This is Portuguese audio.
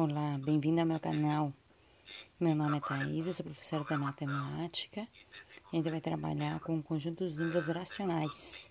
Olá, bem-vindo ao meu canal. Meu nome é Thais, eu sou professora de matemática. E a gente vai trabalhar com o conjunto dos números racionais.